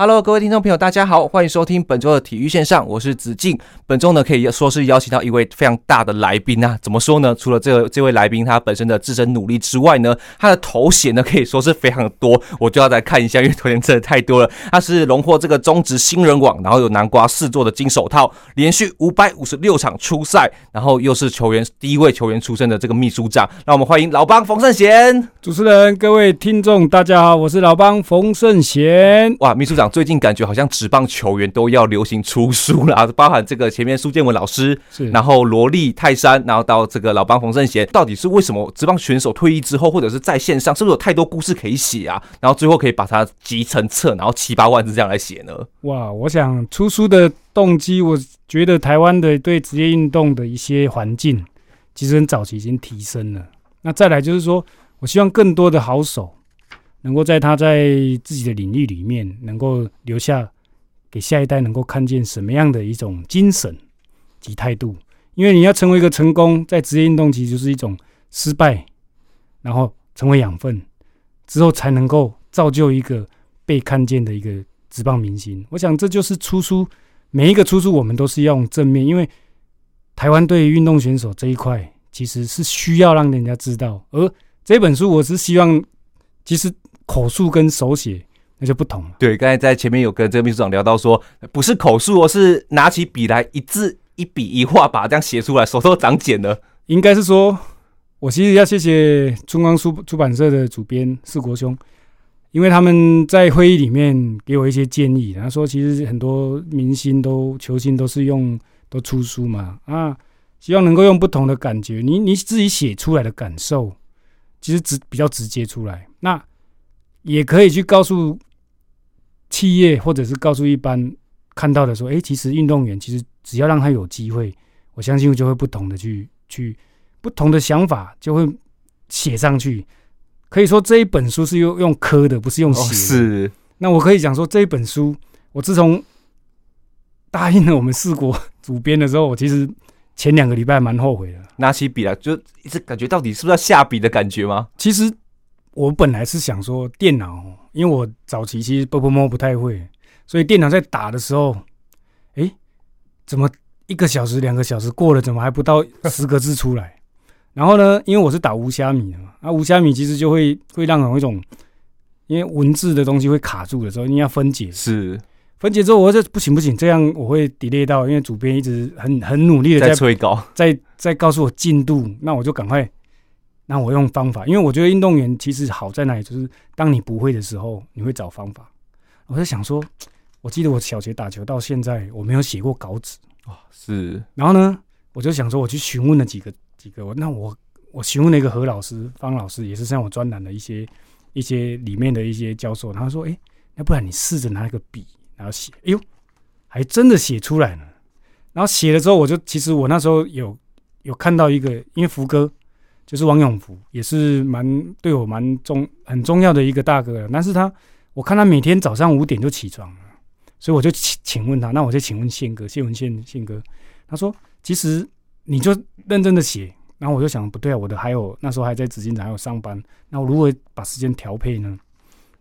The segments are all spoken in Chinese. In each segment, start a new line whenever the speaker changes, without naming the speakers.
Hello，各位听众朋友，大家好，欢迎收听本周的体育线上，我是子敬。本周呢，可以说是邀请到一位非常大的来宾啊。怎么说呢？除了这个这位来宾他本身的自身努力之外呢，他的头衔呢可以说是非常的多。我就要来看一下，因为头衔真的太多了。他是荣获这个中职新人网，然后有南瓜四座的金手套，连续五百五十六场出赛，然后又是球员第一位球员出身的这个秘书长。让我们欢迎老帮冯胜贤。
主持人、各位听众，大家好，我是老帮冯胜贤。
哇，秘书长。最近感觉好像职棒球员都要流行出书了啊，包含这个前面苏建文老师，然后罗力泰山，然后到这个老帮冯胜贤，到底是为什么职棒选手退役之后，或者是在线上，是不是有太多故事可以写啊？然后最后可以把它集成册，然后七八万字这样来写呢？
哇，我想出书的动机，我觉得台湾的对职业运动的一些环境，其实很早期已经提升了。那再来就是说，我希望更多的好手。能够在他在自己的领域里面，能够留下给下一代能够看见什么样的一种精神及态度？因为你要成为一个成功，在职业运动其实就是一种失败，然后成为养分之后，才能够造就一个被看见的一个职棒明星。我想这就是出书，每一个出书我们都是要用正面，因为台湾对于运动选手这一块其实是需要让人家知道，而这本书我是希望其实。口述跟手写那就不同了。
对，刚才在前面有跟这个秘书长聊到说，不是口述，而是拿起笔来一字一笔一画把它这样写出来，手都长茧了。
应该是说，我其实要谢谢中央书出版社的主编四国兄，因为他们在会议里面给我一些建议。他说，其实很多明星都球星都是用都出书嘛，啊，希望能够用不同的感觉，你你自己写出来的感受，其实直比较直接出来。那也可以去告诉企业，或者是告诉一般看到的说，哎，其实运动员其实只要让他有机会，我相信就会不同的去去不同的想法就会写上去。可以说这一本书是用用刻的，不是用写的。
是。
那我可以讲说这一本书，我自从答应了我们四国主编的时候，我其实前两个礼拜蛮后悔的。
拿起笔来，就一直感觉到底是不是要下笔的感觉吗？
其实。我本来是想说电脑，因为我早期其实波波摸不太会，所以电脑在打的时候，哎，怎么一个小时、两个小时过了，怎么还不到十个字出来？然后呢，因为我是打无虾米的嘛，啊，无虾米其实就会会让人有一种，因为文字的东西会卡住的时候，你要分解，
是
分解之后，我说不行不行，这样我会 delay 到，因为主编一直很很努力的在，
在催稿，
在在告诉我进度，那我就赶快。那我用方法，因为我觉得运动员其实好在哪里，就是当你不会的时候，你会找方法。我在想说，我记得我小学打球到现在，我没有写过稿纸
啊。是。然
后呢，我就想说，我去询问了几个几个，那我我询问了一个何老师、方老师，也是像我专栏的一些一些里面的一些教授。他说：“哎，要不然你试着拿一个笔，然后写。哎呦，还真的写出来了。然后写了之后，我就其实我那时候有有看到一个，因为福哥。就是王永福，也是蛮对我蛮重很重要的一个大哥了。但是他，我看他每天早上五点就起床了，所以我就请请问他，那我就请问宪哥，谢文宪宪哥，他说其实你就认真的写。然后我就想不对啊，我的还有那时候还在紫金还有上班，那我如何把时间调配呢？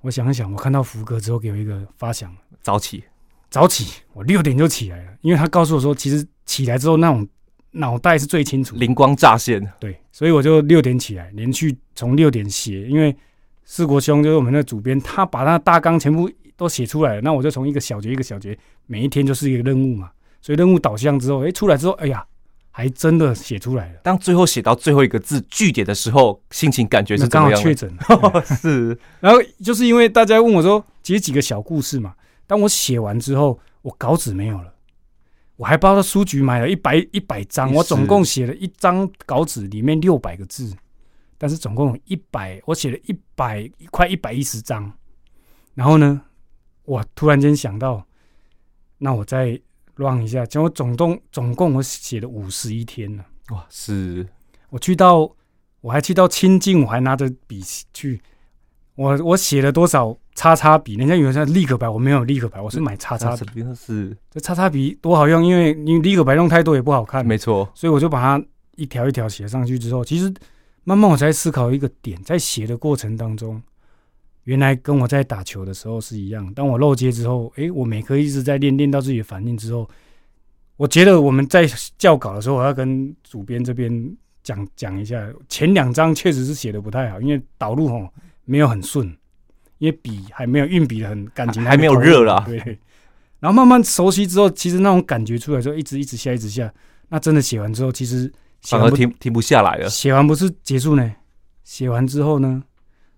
我想一想，我看到福哥之后给我一个发想，
早起，
早起，我六点就起来了，因为他告诉我说，其实起来之后那种。脑袋是最清楚，
灵光乍现。
对，所以我就六点起来，连续从六点写。因为四国兄就是我们的主编，他把他大纲全部都写出来了。那我就从一个小节一个小节，每一天就是一个任务嘛。所以任务导向之后，哎，出来之后，哎呀，还真的写出来了。
当最后写到最后一个字句点的时候，心情感觉是？
刚好确诊 是。然后就是因为大家问我说，其实几个小故事嘛。当我写完之后，我稿纸没有了。我还包到书局买了一百一百张，我总共写了一张稿纸，里面六百个字，但是总共有一百，我写了一百快一百一十张。然后呢，我突然间想到，那我再 run 一下，结果总共总共我写了五十一天了。
哇，是！
我去到我还去到清境，我还拿着笔去，我我写了多少叉叉笔？人家以为是立可白，我没有立可白，我是买叉叉笔。
是
这叉叉笔多好用，因为你立可白用太多也不好看。
没错，
所以我就把它一条一条写上去之后，其实慢慢我才思考一个点，在写的过程当中，原来跟我在打球的时候是一样。当我漏接之后，诶，我每颗一直在练，练到自己的反应之后，我觉得我们在校稿的时候，我要跟主编这边。讲讲一下，前两章确实是写的不太好，因为导入吼没有很顺，因为笔还没有运笔的很感情，
还没有热了。
对，然后慢慢熟悉之后，其实那种感觉出来之后，一直一直下，一直下。那真的写完之后，其实
反而停停不下来了。
写完不是结束呢？写完之后呢，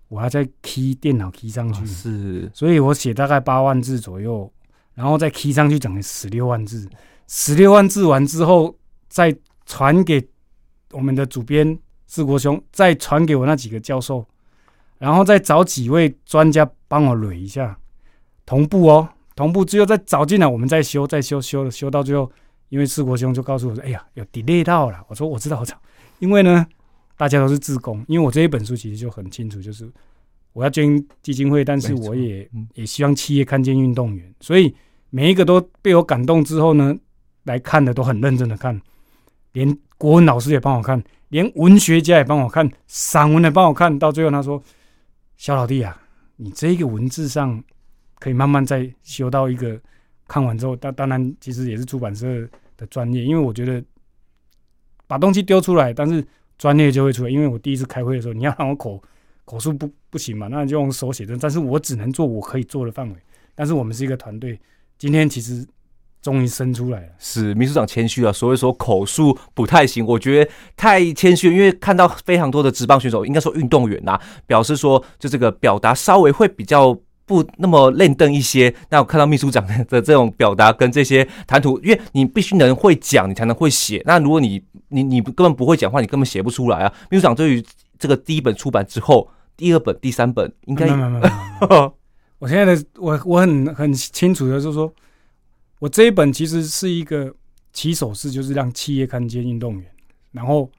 我还在 key 电脑 key 上去，
是，
所以我写大概八万字左右，然后再 key 上去，整个十六万字。十六万字完之后，再传给。我们的主编四国兄再传给我那几个教授，然后再找几位专家帮我捋一下，同步哦，同步之后再找进来，我们再修，再修，修修到最后，因为四国兄就告诉我说：“哎呀，有 delay 到了。”我说：“我知道，我知道。”因为呢，大家都是自工，因为我这一本书其实就很清楚，就是我要捐基金会，但是我也也希望企业看见运动员，所以每一个都被我感动之后呢，来看的都很认真的看，连。国文老师也帮我看，连文学家也帮我看，散文也帮我看，到最后他说：“小老弟啊，你这个文字上可以慢慢再修到一个看完之后，当当然其实也是出版社的专业，因为我觉得把东西丢出来，但是专业就会出来。因为我第一次开会的时候，你要让我口口述不不行嘛，那就用手写的，但是我只能做我可以做的范围。但是我们是一个团队，今天其实。”终于生出来了，是
秘书长谦虚了。所以说口述不太行，我觉得太谦虚，因为看到非常多的职棒选手，应该说运动员呐、啊，表示说就这个表达稍微会比较不那么练邓一些。那我看到秘书长的这种表达跟这些谈吐，因为你必须能会讲，你才能会写。那如果你你你根本不会讲话，你根本写不出来啊。秘书长对于这个第一本出版之后，第二本、第三本应该，
我现在的我我很很清楚的就是说。我这一本其实是一个起手式，就是让企业看见运动员，然后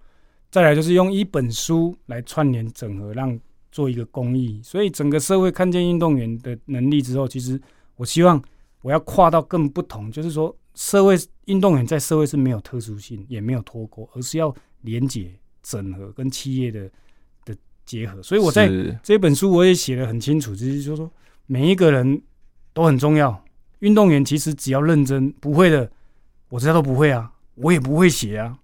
再来就是用一本书来串联整合，让做一个公益。所以整个社会看见运动员的能力之后，其实我希望我要跨到更不同，就是说社会运动员在社会是没有特殊性，也没有脱钩，而是要连接整合跟企业的的结合。所以我在这本书我也写的很清楚，就是说说每一个人都很重要。运动员其实只要认真，不会的，我知道都不会啊，我也不会写啊。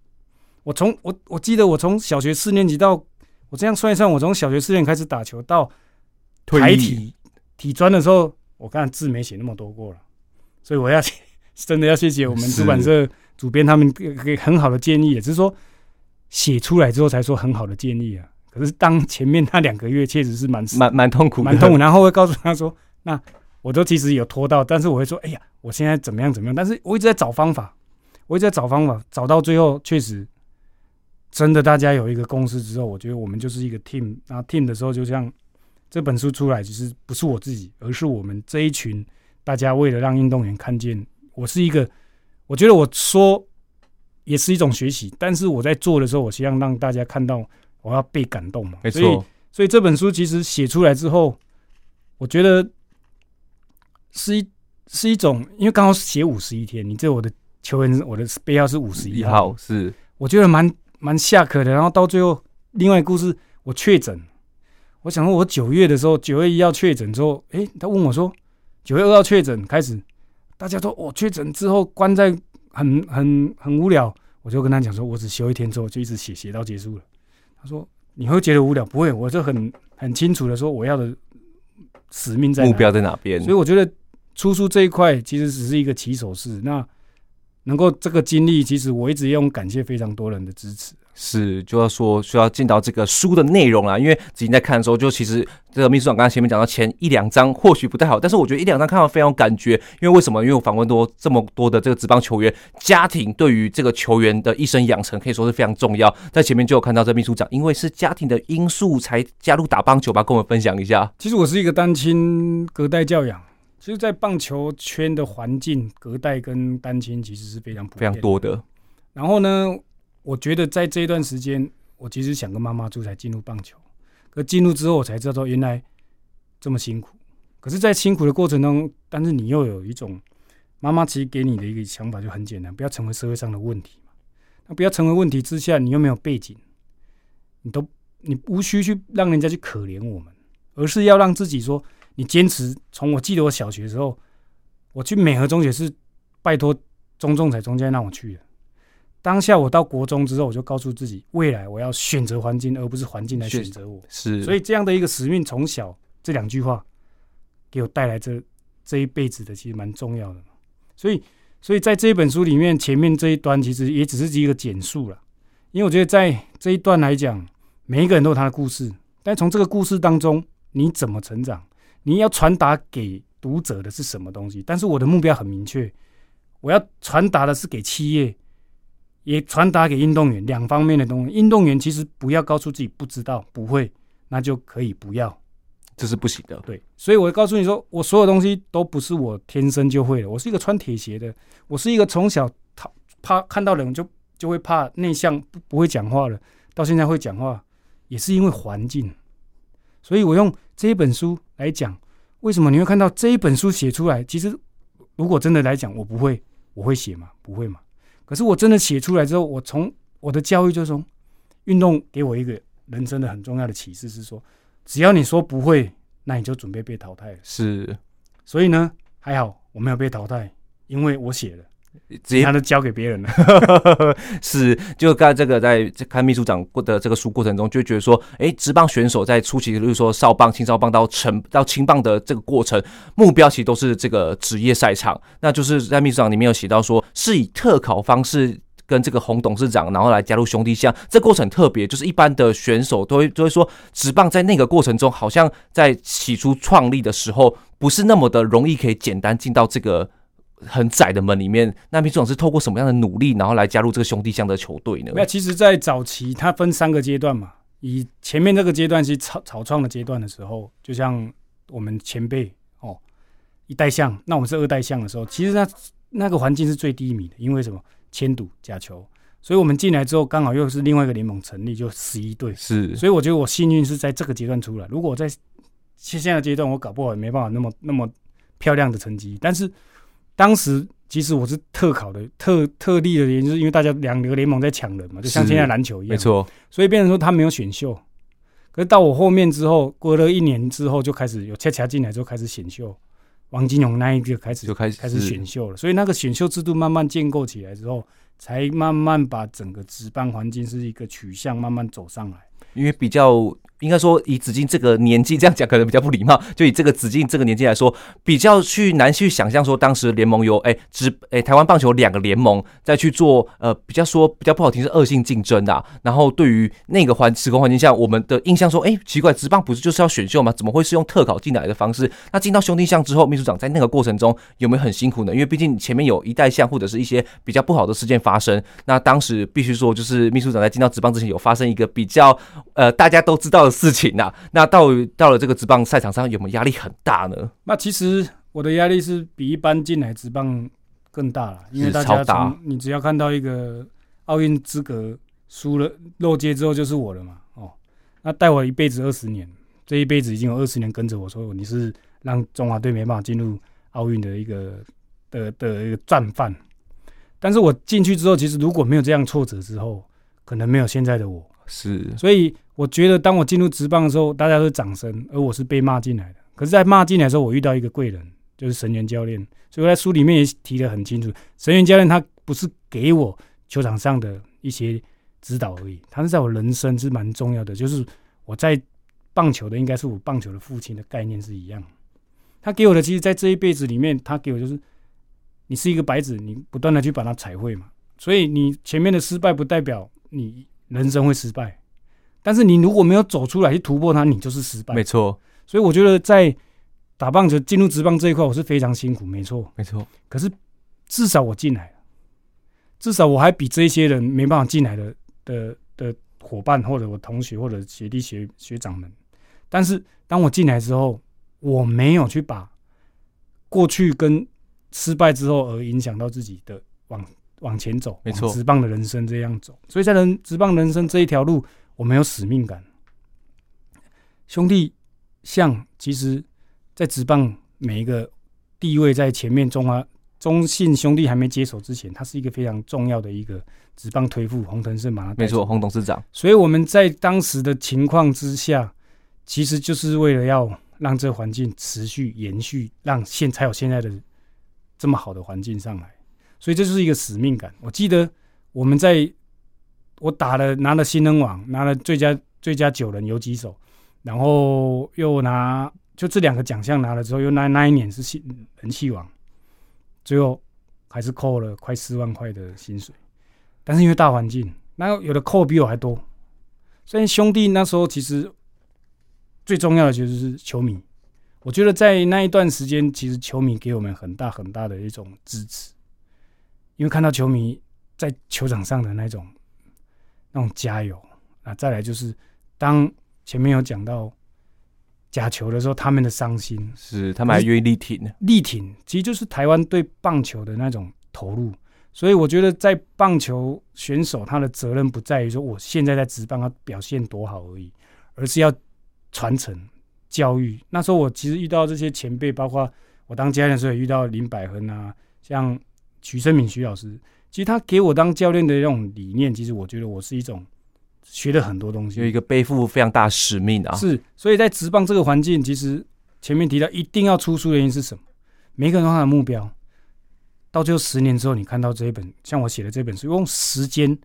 我从我我记得我从小学四年级到我这样算一算，我从小学四年开始打球到台体体专的时候，我看字没写那么多过了，所以我要 真的要谢谢我们出版社主编他们给给很好的建议，也是说写出来之后才说很好的建议啊。可是当前面那两个月确实是蛮
蛮蛮痛苦，
蛮痛苦，然后会告诉他说那。我都其实有拖到，但是我会说，哎呀，我现在怎么样怎么样？但是我一直在找方法，我一直在找方法，找到最后确实真的大家有一个共识之后，我觉得我们就是一个 team。然后 team 的时候，就像这本书出来，其实不是我自己，而是我们这一群大家为了让运动员看见，我是一个，我觉得我说也是一种学习，但是我在做的时候，我希望让大家看到我要被感动嘛。没错。所以，所以这本书其实写出来之后，我觉得。是一是一种，因为刚好写五十一天，你这我的球员，我的背号是五十一号，
是
我觉得蛮蛮下课的。然后到最后，另外故事，我确诊，我想说，我九月的时候，九月一号确诊之后，诶、欸，他问我说，九月二号确诊开始，大家都我确诊之后关在很很很无聊，我就跟他讲说，我只休一天之后就一直写写到结束了。他说你会觉得无聊？不会，我就很很清楚的说我要的使命在哪，
目标在哪边，
所以我觉得。出书这一块其实只是一个起手式，那能够这个经历，其实我一直用感谢非常多人的支持。
是，就要说需要进到这个书的内容啦，因为子晴在看的时候，就其实这个秘书长刚才前面讲到前一两章或许不太好，但是我觉得一两章看到非常有感觉，因为为什么？因为我访问多这么多的这个职棒球员，家庭对于这个球员的一生养成可以说是非常重要。在前面就有看到这秘书长，因为是家庭的因素才加入打棒球吧，跟我们分享一下。
其实我是一个单亲隔代教养。其实，在棒球圈的环境，隔代跟单亲其实是非常
非常多的。
然后呢，我觉得在这一段时间，我其实想跟妈妈住才进入棒球，可进入之后我才知道原来这么辛苦。可是，在辛苦的过程中，但是你又有一种妈妈其实给你的一个想法就很简单，不要成为社会上的问题嘛。那不要成为问题之下，你又没有背景，你都你无需去让人家去可怜我们，而是要让自己说，你坚持。从我记得我小学的时候，我去美和中学是拜托钟仲彩中间让我去的。当下我到国中之后，我就告诉自己，未来我要选择环境，而不是环境来选择我。
是，
所以这样的一个使命，从小这两句话。给我带来这这一辈子的，其实蛮重要的。所以，所以在这一本书里面，前面这一段其实也只是一个简述了。因为我觉得在这一段来讲，每一个人都有他的故事，但从这个故事当中，你怎么成长，你要传达给读者的是什么东西？但是我的目标很明确，我要传达的是给企业，也传达给运动员两方面的东西。运动员其实不要告诉自己不知道、不会，那就可以不要。
这是不行的，
对，所以我告诉你说，我所有东西都不是我天生就会的。我是一个穿铁鞋的，我是一个从小怕怕看到人就就会怕内向不不会讲话了，到现在会讲话，也是因为环境。所以我用这一本书来讲，为什么你会看到这一本书写出来？其实如果真的来讲，我不会，我会写吗？不会嘛。可是我真的写出来之后，我从我的教育就是从运动给我一个人生的很重要的启示是说。只要你说不会，那你就准备被淘汰了。
是，
所以呢，还好我没有被淘汰，因为我写了，直接他都交给别人了。
是，就刚才这个在看秘书长过的这个书过程中，就觉得说，哎，职棒选手在初期，比如说少棒、青少棒到成到青棒的这个过程，目标其实都是这个职业赛场。那就是在秘书长里面有写到说，是以特考方式。跟这个洪董事长，然后来加入兄弟象，这过程特别，就是一般的选手都会都会说，职棒在那个过程中，好像在起初创立的时候，不是那么的容易可以简单进到这个很窄的门里面。那秘书长是透过什么样的努力，然后来加入这个兄弟象的球队呢？
那其实，在早期它分三个阶段嘛，以前面这个阶段是草草创的阶段的时候，就像我们前辈哦，一代象，那我们是二代象的时候，其实那那个环境是最低迷的，因为什么？千赌假球，所以我们进来之后，刚好又是另外一个联盟成立，就十一队。
是，
所以我觉得我幸运是在这个阶段出来。如果我在现在的阶段，我搞不好也没办法那么那么漂亮的成绩。但是当时其实我是特考的特特例的原因，就是因为大家两个联盟在抢人嘛，就像现在篮球一样，
没错。
所以变成说他没有选秀，可是到我后面之后，过了一年之后，就开始有恰恰进来之后开始选秀。王金勇那一个开始
就开始
开始选秀了，所以那个选秀制度慢慢建构起来之后，才慢慢把整个值班环境是一个取向慢慢走上来，
因为比较。应该说，以子敬这个年纪这样讲可能比较不礼貌。就以这个子敬这个年纪来说，比较去难去想象说，当时联盟有哎，只哎台湾棒球两个联盟在去做呃比较说比较不好听是恶性竞争的啊。然后对于那个环时空环境下，我们的印象说，哎，奇怪，职棒不是就是要选秀吗？怎么会是用特考进来的方式？那进到兄弟象之后，秘书长在那个过程中有没有很辛苦呢？因为毕竟前面有一代象或者是一些比较不好的事件发生。那当时必须说，就是秘书长在进到职棒之前，有发生一个比较呃大家都知道的事情呐。那到到了这个职棒赛场上，有没有压力很大呢？
那其实我的压力是比一般进来职棒更大了，因为大家从你只要看到一个奥运资格输了落阶之后就是我了嘛。哦，那带我一辈子二十年，这一辈子已经有二十年跟着我说，你是让中华队没办法进入奥运的一个的的一个战犯。但是我进去之后，其实如果没有这样挫折之后，可能没有现在的我。
是，
所以我觉得，当我进入职棒的时候，大家都掌声，而我是被骂进来的。可是，在骂进来的时候，我遇到一个贵人，就是神原教练。所以我在书里面也提得很清楚，神原教练他不是给我球场上的一些指导而已，他是在我人生是蛮重要的。就是我在棒球的，应该是我棒球的父亲的概念是一样。他给我的，其实在这一辈子里面，他给我就是，你是一个白纸，你不断的去把它彩绘嘛。所以你前面的失败，不代表你。人生会失败，但是你如果没有走出来去突破它，你就是失败。
没错，
所以我觉得在打棒球进入职棒这一块，我是非常辛苦。没错，
没错。
可是至少我进来了，至少我还比这些人没办法进来的的的伙伴，或者我同学，或者学弟学学长们。但是当我进来之后，我没有去把过去跟失败之后而影响到自己的往。往前走，没错，直棒的人生这样走，所以在人直棒人生这一条路，我们有使命感。兄弟像其实，在直棒每一个地位在前面，中华中信兄弟还没接手之前，他是一个非常重要的一个直棒推副洪腾胜嘛，
没错，洪董事长。
所以我们在当时的情况之下，其实就是为了要让这环境持续延续，让现才有现在的这么好的环境上来。所以这就是一个使命感。我记得我们在，我打了拿了新人王，拿了最佳最佳九人有几首，然后又拿就这两个奖项拿了之后，又那那一年是新人气王，最后还是扣了快四万块的薪水。但是因为大环境，那有的扣比我还多。所以兄弟那时候其实最重要的就是球迷。我觉得在那一段时间，其实球迷给我们很大很大的一种支持。因为看到球迷在球场上的那种那种加油啊，再来就是当前面有讲到假球的时候，他们的伤心
是他们还愿意力挺，
力挺其实就是台湾对棒球的那种投入。所以我觉得在棒球选手他的责任不在于说我现在在职棒他表现多好而已，而是要传承教育。那时候我其实遇到这些前辈，包括我当家人的时候也遇到林百亨啊，像。徐生敏徐老师，其实他给我当教练的那种理念，其实我觉得我是一种学了很多东西，
有一个背负非常大使命啊。
是，所以在职棒这个环境，其实前面提到一定要出书的原因是什么？每个人都他的目标，到最后十年之后，你看到这一本，像我写的这本书，用时间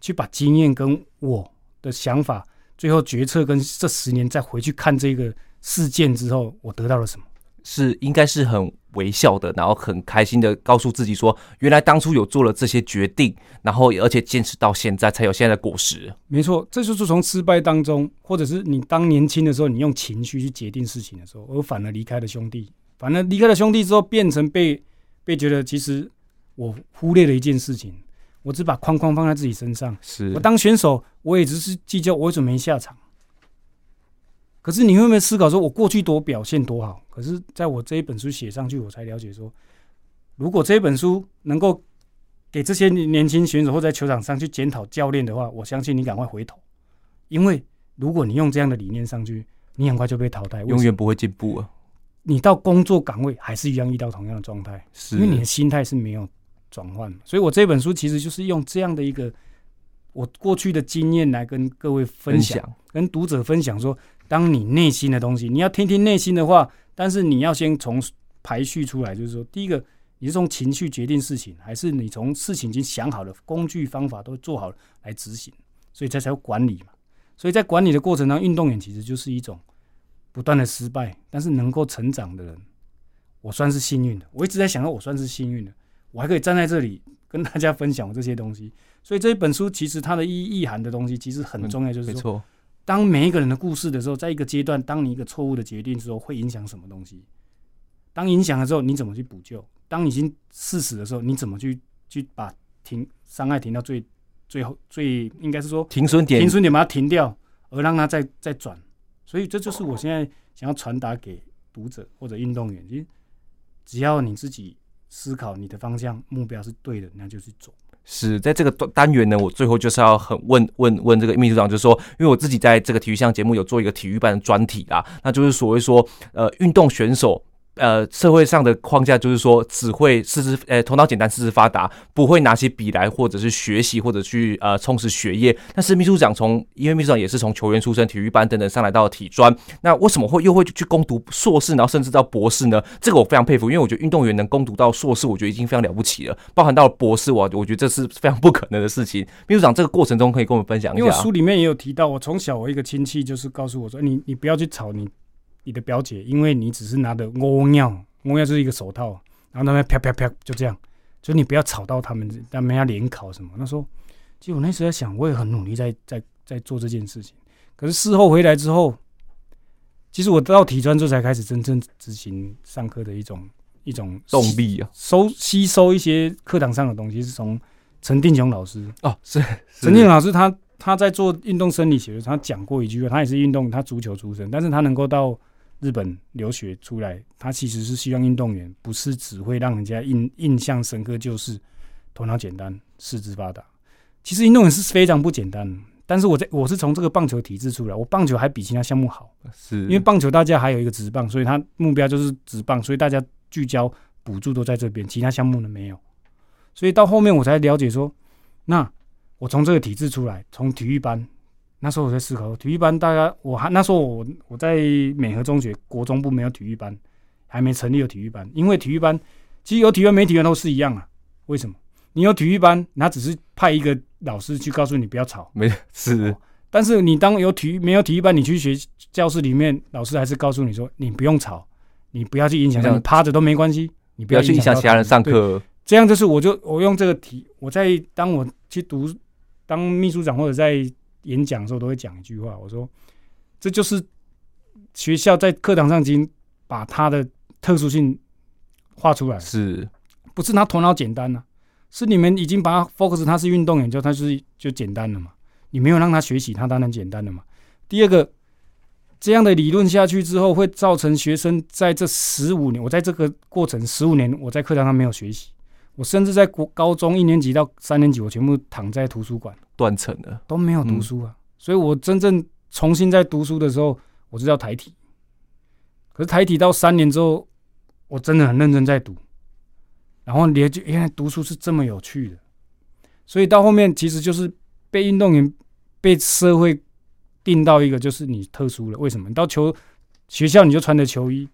去把经验跟我的想法，最后决策跟这十年再回去看这个事件之后，我得到了什么？
是应该是很微笑的，然后很开心的告诉自己说，原来当初有做了这些决定，然后而且坚持到现在，才有现在的果实。
没错，这就是从失败当中，或者是你当年轻的时候，你用情绪去决定事情的时候，而反而离开了兄弟，反而离开了兄弟之后，变成被被觉得其实我忽略了一件事情，我只把框框放在自己身上。
是
我当选手，我也只是计较我为什么没下场。可是你会不会思考说，我过去多表现多好？可是在我这一本书写上去，我才了解说，如果这一本书能够给这些年轻选手或在球场上去检讨教练的话，我相信你赶快回头，因为如果你用这样的理念上去，你很快就被淘汰，
永远不会进步啊。
你到工作岗位还是一样遇到同样的状态，
是
因为你的心态是没有转换。所以我这本书其实就是用这样的一个我过去的经验来跟各位分享，分享跟读者分享说。当你内心的东西，你要听听内心的话，但是你要先从排序出来，就是说，第一个，你是从情绪决定事情，还是你从事情已经想好了，工具方法都做好来执行，所以这才有管理嘛。所以在管理的过程当中，运动员其实就是一种不断的失败，但是能够成长的人，我算是幸运的。我一直在想到，我算是幸运的，我还可以站在这里跟大家分享这些东西。所以这一本书其实它的意意涵的东西其实很重要，就是说。嗯当每一个人的故事的时候，在一个阶段，当你一个错误的决定之后，会影响什么东西？当影响了之后，你怎么去补救？当已经事实的时候，你怎么去去把停伤害停到最最后最应该是说
停损点，
停损点把它停掉，而让它再再转。所以这就是我现在想要传达给读者或者运动员，其实只要你自己思考你的方向目标是对的，那就去走。
是在这个单元呢，我最后就是要很问问问这个秘书长，就是说，因为我自己在这个体育项节目有做一个体育班的专题啊，那就是所谓说，呃，运动选手。呃，社会上的框架就是说，只会四肢呃头脑简单，四肢发达，不会拿起笔来，或者是学习，或者去呃充实学业。但是秘书长从，因为秘书长也是从球员出身，体育班等等上来到体专，那为什么会又会去攻读硕士，然后甚至到博士呢？这个我非常佩服，因为我觉得运动员能攻读到硕士，我觉得已经非常了不起了。包含到了博士，我我觉得这是非常不可能的事情。秘书长这个过程中可以跟我们分享一下。
因为书里面也有提到，我从小我一个亲戚就是告诉我说，你你不要去吵你。你的表姐，因为你只是拿的欧尿，欧尿就是一个手套，然后那边啪啪啪就这样，就你不要吵到他们，他们要联考什么。那时候，其实我那时候在想，我也很努力在在在做这件事情。可是事后回来之后，其实我到体专之后才开始真正执行上课的一种一种
动力啊，
收吸收一些课堂上的东西，是从陈定雄老师
哦，是
陈定雄老师他他在做运动生理学他讲过一句话，他也是运动，他足球出身，但是他能够到。日本留学出来，他其实是希望运动员不是只会让人家印印象深刻，就是头脑简单、四肢发达。其实运动员是非常不简单的，但是我在我是从这个棒球体制出来，我棒球还比其他项目好，
是
因为棒球大家还有一个直棒，所以他目标就是直棒，所以大家聚焦补助都在这边，其他项目呢没有。所以到后面我才了解说，那我从这个体制出来，从体育班，那时候我在思考，体育班大家我还那时候我我在美和中学国中部没有体育班，还没成立有体育班，因为体育班其实有体育班没体育班都是一样啊，为什么？你有体育班，他只是派一个老师去告诉你不要吵，
没是、哦。
但是你当有体育没有体育班，你去学教室里面，老师还是告诉你说你不用吵，你不要去影响，你趴着都没关系，你不要去影响其他人上课。这样就是我就我用这个题，我在当我去读当秘书长或者在演讲的时候，都会讲一句话，我说这就是学校在课堂上已经把他的特殊性画出来，
是
不是他头脑简单呢、啊？是你们已经把他 focus，他是运动员，就他是就简单了嘛？你没有让他学习，他当然简单了嘛。第二个，这样的理论下去之后，会造成学生在这十五年，我在这个过程十五年，我在课堂上没有学习，我甚至在国高中一年级到三年级，我全部躺在图书馆
断层了，
都没有读书啊。嗯、所以我真正重新在读书的时候，我知道台体。可是台体到三年之后，我真的很认真在读。然后你就原来读书是这么有趣的，所以到后面其实就是被运动员被社会定到一个就是你特殊了。为什么？你到球学校你就穿着球衣，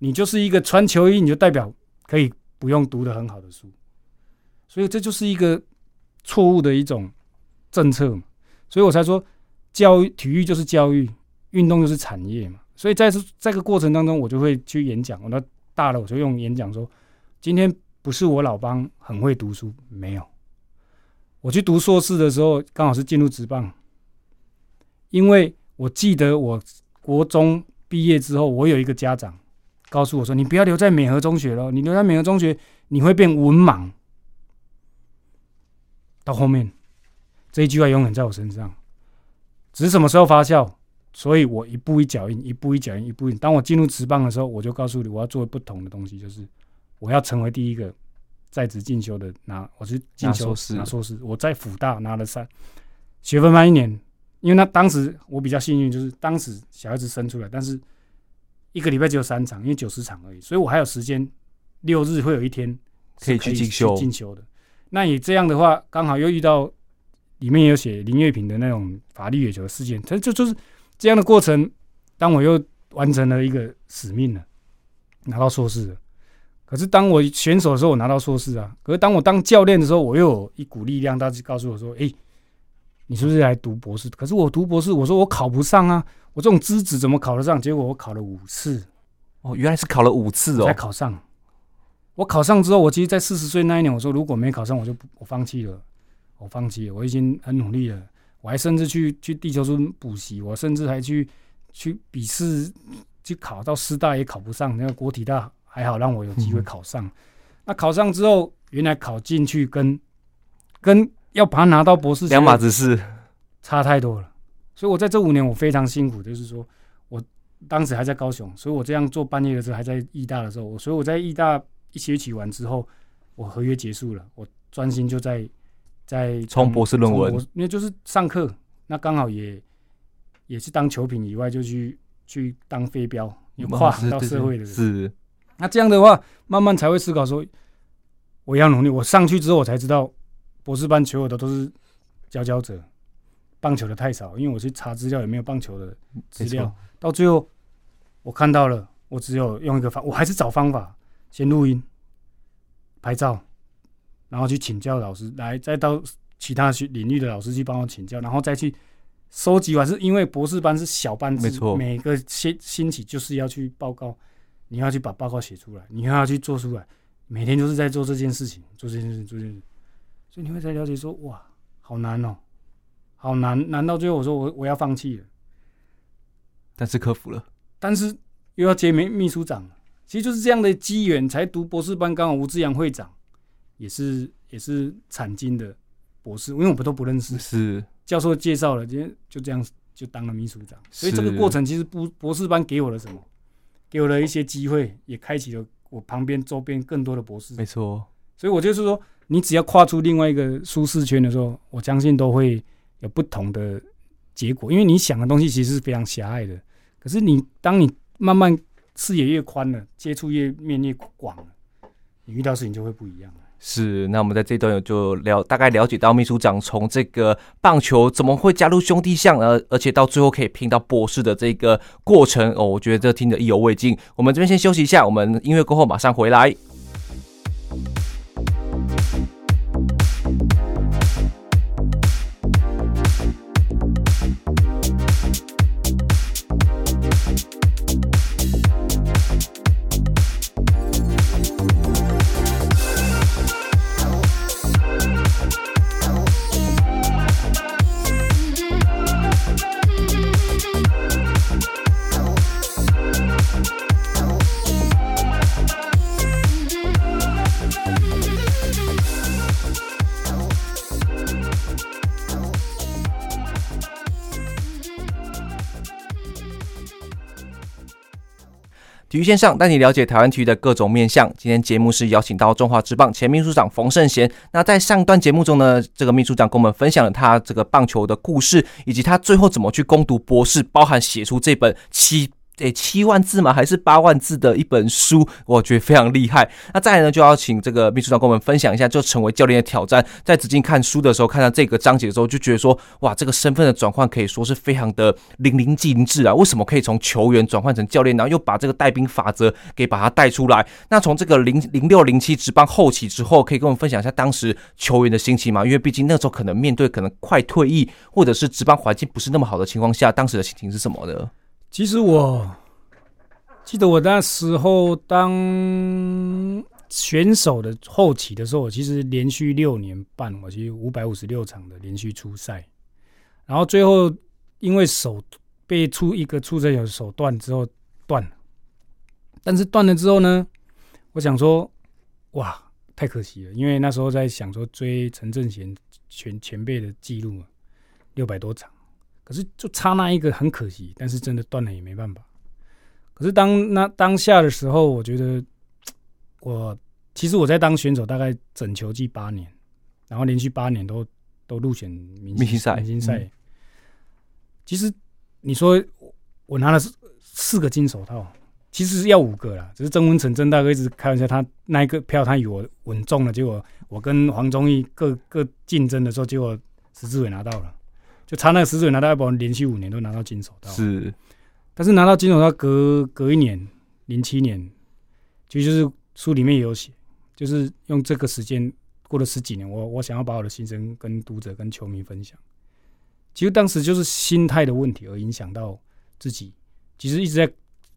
你就是一个穿球衣你就代表可以不用读的很好的书，所以这就是一个错误的一种政策嘛。所以我才说教育体育就是教育，运动就是产业嘛。所以在这这个过程当中，我就会去演讲。我那大了我就用演讲说今天。不是我老帮很会读书，没有。我去读硕士的时候，刚好是进入职棒，因为我记得我国中毕业之后，我有一个家长告诉我说：“你不要留在美和中学了，你留在美和中学，你会变文盲。”到后面这一句话永远在我身上，只是什么时候发酵？所以我一步一脚印，一步一脚印，一步一。当我进入职棒的时候，我就告诉你，我要做不同的东西，就是。我要成为第一个在职进修的拿，我是进修拿硕士。我在辅大拿了三学分班一年，因为那当时我比较幸运，就是当时小孩子生出来，但是一个礼拜只有三场，因为九十场而已，所以我还有时间，六日会有一天可以去进修进修的。那你这样的话，刚好又遇到里面有写林月平的那种法律野球的事件，他就就是这样的过程。当我又完成了一个使命了，拿到硕士了。可是当我选手的时候，我拿到硕士啊。可是当我当教练的时候，我又有一股力量，他就告诉我说：“哎，你是不是来读博士？”可是我读博士，我说我考不上啊！我这种资质怎么考得上？结果我考了五次，
哦，原来是考了五次哦，
才考上。我考上之后，我其实，在四十岁那一年，我说如果没考上，我就不，我放弃了，我放弃了。我已经很努力了，我还甚至去去地球村补习，我甚至还去去笔试去考到师大也考不上，那个国体大。还好让我有机会考上，嗯、那考上之后，原来考进去跟跟要把它拿到博士两码子事，差太多了。所以我在这五年我非常辛苦，就是说我当时还在高雄，所以我这样做半夜的时候还在义大的时候，我所以我在义大一学期完之后，我合约结束了，我专心就在在
冲博士论文，
因为就是上课，那刚好也也是当球品以外，就去去当飞镖，有跨行到社会的人
是。
那这样的话，慢慢才会思考说，我要努力。我上去之后，我才知道，博士班求我的都是佼佼者，棒球的太少。因为我去查资料，也没有棒球的资料。到最后，我看到了，我只有用一个方，我还是找方法，先录音、拍照，然后去请教老师，来再到其他学领域的老师去帮我请教，然后再去收集完。是因为博士班是小班制，没错，每个星星期就是要去报告。你要去把报告写出来，你要去做出来，每天就是在做这件事情，做这件事情，做这件事情，所以你会才了解说，哇，好难哦，好难，难到最后我说我我要放弃了，
但是克服了，
但是又要接秘秘书长，其实就是这样的机缘，才读博士班，刚好吴志阳会长也是也是产经的博士，因为我们都不认识，
是
教授介绍了，今天就这样就当了秘书长，所以这个过程其实不博士班给我了什么？给我了一些机会，也开启了我旁边周边更多的博士。
没错，
所以我就是说，你只要跨出另外一个舒适圈的时候，我相信都会有不同的结果，因为你想的东西其实是非常狭隘的。可是你当你慢慢视野越宽了，接触越面越广了，你遇到事情就会不一样了。
是，那我们在这段就了大概了解到秘书长从这个棒球怎么会加入兄弟象，而而且到最后可以拼到博士的这个过程哦，我觉得这听得意犹未尽。我们这边先休息一下，我们音乐过后马上回来。于线上带你了解台湾体育的各种面向。今天节目是邀请到中华职棒前秘书长冯胜贤。那在上段节目中呢，这个秘书长跟我们分享了他这个棒球的故事，以及他最后怎么去攻读博士，包含写出这本七。诶，七万字吗？还是八万字的一本书？我觉得非常厉害。那再来呢，就要请这个秘书长跟我们分享一下，就成为教练的挑战。在子敬看书的时候，看到这个章节的时候，就觉得说，哇，这个身份的转换可以说是非常的淋漓尽致啊！为什么可以从球员转换成教练，然后又把这个带兵法则给把它带出来？那从这个零零六零七值班后期之后，可以跟我们分享一下当时球员的心情吗？因为毕竟那时候可能面对可能快退役，或者是值班环境不是那么好的情况下，当时的心情是什么呢？
其实我。记得我那时候当选手的后期的时候，其实连续六年半，我其实五百五十六场的连续出赛，然后最后因为手被出一个出赛有手断之后断了，但是断了之后呢，我想说，哇，太可惜了，因为那时候在想说追陈正贤前前辈的记录，六百多场，可是就差那一个很可惜，但是真的断了也没办法。可是当那当下的时候，我觉得我其实我在当选手大概整球季八年，然后连续八年都都入选明星赛。明星赛，嗯、其实你说我拿了四个金手套，其实是要五个啦。只是曾文成曾大哥一直开玩笑，他那一个票他以为我稳中了，结果我跟黄忠义各各竞争的时候，结果石志伟拿到了，就差那个石志伟拿到，要不然连续五年都拿到金手套。
是。
但是拿到金手套隔隔一年，零七年，其实就是书里面也有写，就是用这个时间过了十几年，我我想要把我的心声跟读者跟球迷分享。其实当时就是心态的问题而影响到自己，其实一直在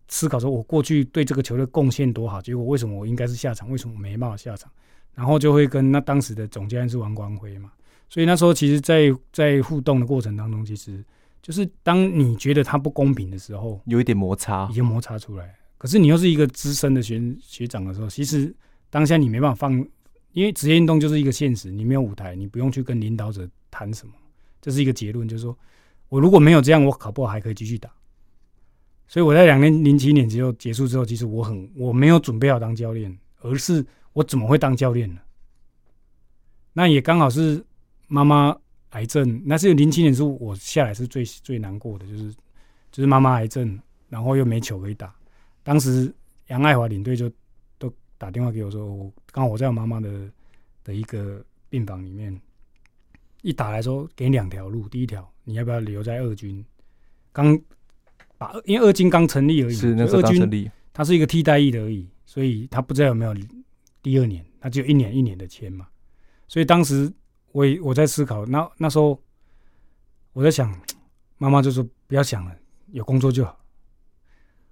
思考说，我过去对这个球队贡献多好，结果为什么我应该是下场，为什么我没办法下场？然后就会跟那当时的总教练是王光辉嘛，所以那时候其实在，在在互动的过程当中，其实。就是当你觉得他不公平的时候，
有一点摩擦，
已经摩擦出来。可是你又是一个资深的学学长的时候，其实当下你没办法放，因为职业运动就是一个现实，你没有舞台，你不用去跟领导者谈什么，这是一个结论。就是说我如果没有这样，我考不好还可以继续打。所以我在两年零七年之后结束之后，其实我很我没有准备好当教练，而是我怎么会当教练呢？那也刚好是妈妈。癌症，那是零七年，是我下来是最最难过的，就是就是妈妈癌症，然后又没球可以打。当时杨爱华领队就都打电话给我说，我刚好我在我妈妈的的一个病房里面，一打来说给你两条路，第一条你要不要留在二军？刚把因为二军刚成立而已，
是那时候刚成立，
它是一个替代役的而已，所以他不知道有没有第二年，他只有一年一年的签嘛，所以当时。我我在思考，那那时候我在想，妈妈就说不要想了，有工作就好。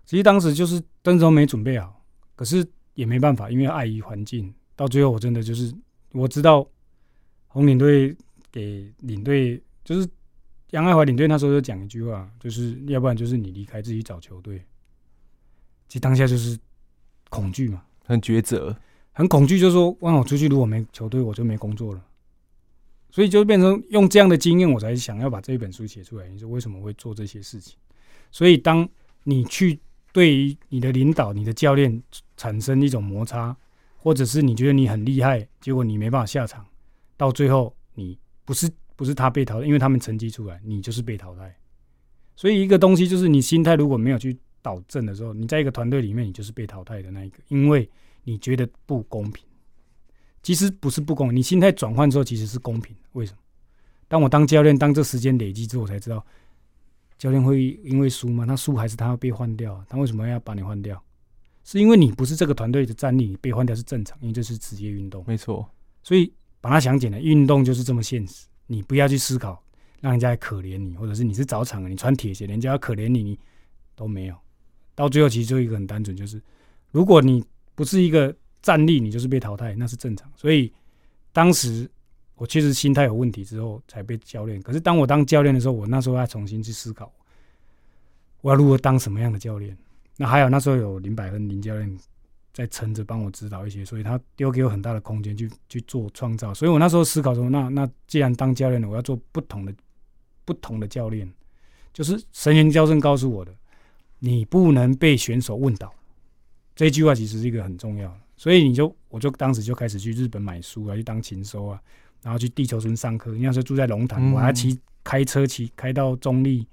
其实当时就是当时都没准备好，可是也没办法，因为碍于环境。到最后我真的就是我知道，红领队给领队就是杨爱华领队那时候就讲一句话，就是要不然就是你离开自己找球队。其实当下就是恐惧嘛，
很抉择，
很恐惧，就是说，万一我出去如果没球队，我就没工作了。所以就变成用这样的经验，我才想要把这一本书写出来。你说为什么会做这些事情？所以当你去对于你的领导、你的教练产生一种摩擦，或者是你觉得你很厉害，结果你没办法下场，到最后你不是不是他被淘汰，因为他们成绩出来，你就是被淘汰。所以一个东西就是你心态如果没有去导正的时候，你在一个团队里面，你就是被淘汰的那一个，因为你觉得不公平。其实不是不公平，你心态转换之后其实是公平的。为什么？当我当教练，当这时间累积之后，我才知道教练会因为输吗？他输还是他要被换掉？他为什么要把你换掉？是因为你不是这个团队的战力，你被换掉是正常，因为这是职业运动。
没错，
所以把它想简单，运动就是这么现实，你不要去思考。让人家可怜你，或者是你是早场的，你穿铁鞋，人家要可怜你，你都没有。到最后，其实就一个很单纯，就是如果你不是一个战力，你就是被淘汰，那是正常。所以当时我确实心态有问题之后才被教练。可是当我当教练的时候，我那时候要重新去思考，我要如何当什么样的教练。那还有那时候有林百亨林教练在撑着帮我指导一些，所以他丢给我很大的空间去去做创造。所以我那时候思考说，那那既然当教练了，我要做不同的。不同的教练，就是神元教授告诉我的，你不能被选手问倒。这句话其实是一个很重要的，所以你就我就当时就开始去日本买书啊，去当禽收啊，然后去地球村上课。你要说住在龙潭，我还骑开车骑开到中立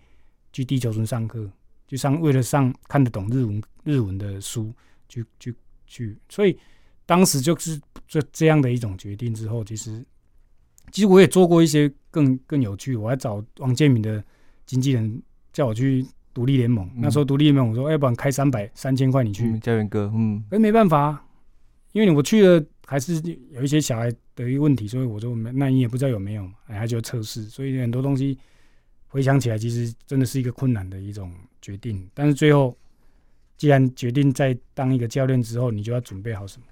去地球村上课，就上为了上看得懂日文日文的书，去去去。所以当时就是这这样的一种决定之后，其实。其实我也做过一些更更有趣，我还找王建民的经纪人叫我去独立联盟。嗯、那时候独立联盟我说，要、欸、不然开三百三千块你去，
嗯、教练哥，嗯，
可是没办法，因为我去了还是有一些小孩的一个问题，所以我说没，那你也不知道有没有，哎，就测试，所以很多东西回想起来，其实真的是一个困难的一种决定。但是最后，既然决定在当一个教练之后，你就要准备好什么，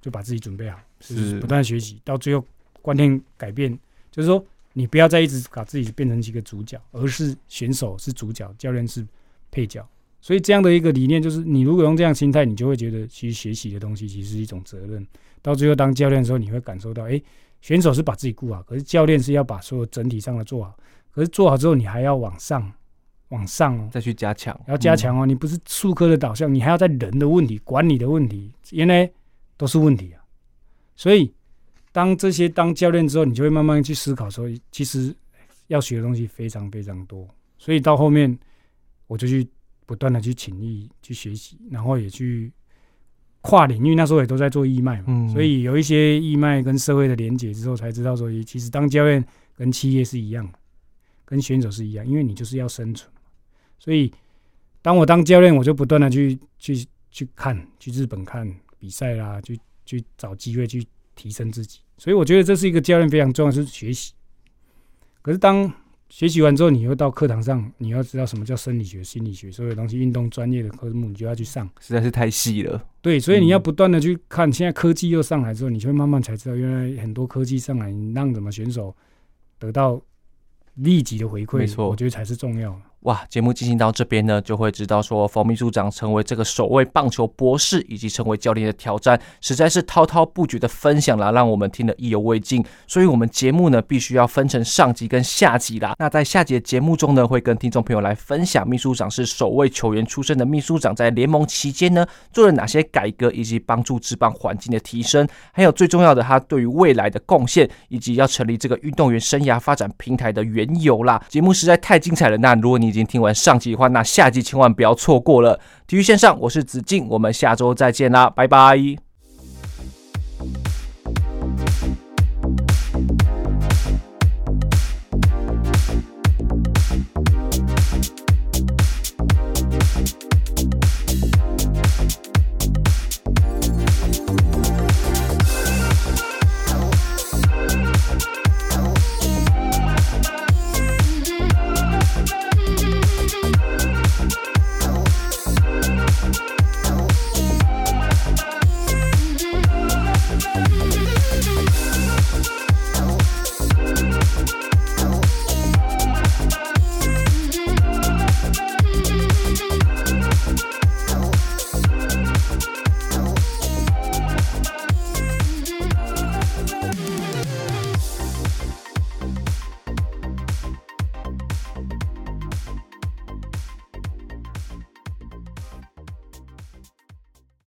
就把自己准备好，是不断学习，到最后。观念改变，就是说，你不要再一直把自己变成一个主角，而是选手是主角，教练是配角。所以这样的一个理念，就是你如果用这样心态，你就会觉得，其实学习的东西其实是一种责任。到最后当教练的时候，你会感受到，哎，选手是把自己顾好，可是教练是要把所有整体上的做好。可是做好之后，你还要往上，往上哦，
再去加强，
要加强哦。你不是术科的导向，你还要在人的问题、管理的问题，原来都是问题啊。所以。当这些当教练之后，你就会慢慢去思考说，其实要学的东西非常非常多。所以到后面，我就去不断的去请益去学习，然后也去跨领域。那时候也都在做义卖嘛，所以有一些义卖跟社会的连结之后，才知道说，其实当教练跟企业是一样，跟选手是一样，因为你就是要生存。所以当我当教练，我就不断的去去去看，去日本看比赛啦，去去找机会去提升自己。所以我觉得这是一个教练非常重要，就是学习。可是当学习完之后，你又到课堂上，你要知道什么叫生理学、心理学，所有东西，运动专业的科目你就要去上，
实在是太细了。
对，所以你要不断的去看。现在科技又上来之后，你就会慢慢才知道，原来很多科技上来，你让怎么选手得到立即的回馈，没错，我觉得才是重要的。
哇，节目进行到这边呢，就会知道说，冯秘书长成为这个首位棒球博士，以及成为教练的挑战，实在是滔滔不绝的分享啦，让我们听得意犹未尽。所以，我们节目呢，必须要分成上集跟下集啦。那在下集节目中呢，会跟听众朋友来分享，秘书长是首位球员出身的秘书长，在联盟期间呢，做了哪些改革，以及帮助职棒环境的提升，还有最重要的，他对于未来的贡献，以及要成立这个运动员生涯发展平台的缘由啦。节目实在太精彩了。那如果你已经听完上集的话，那下集千万不要错过了。体育线上，我是子敬，我们下周再见啦，拜拜。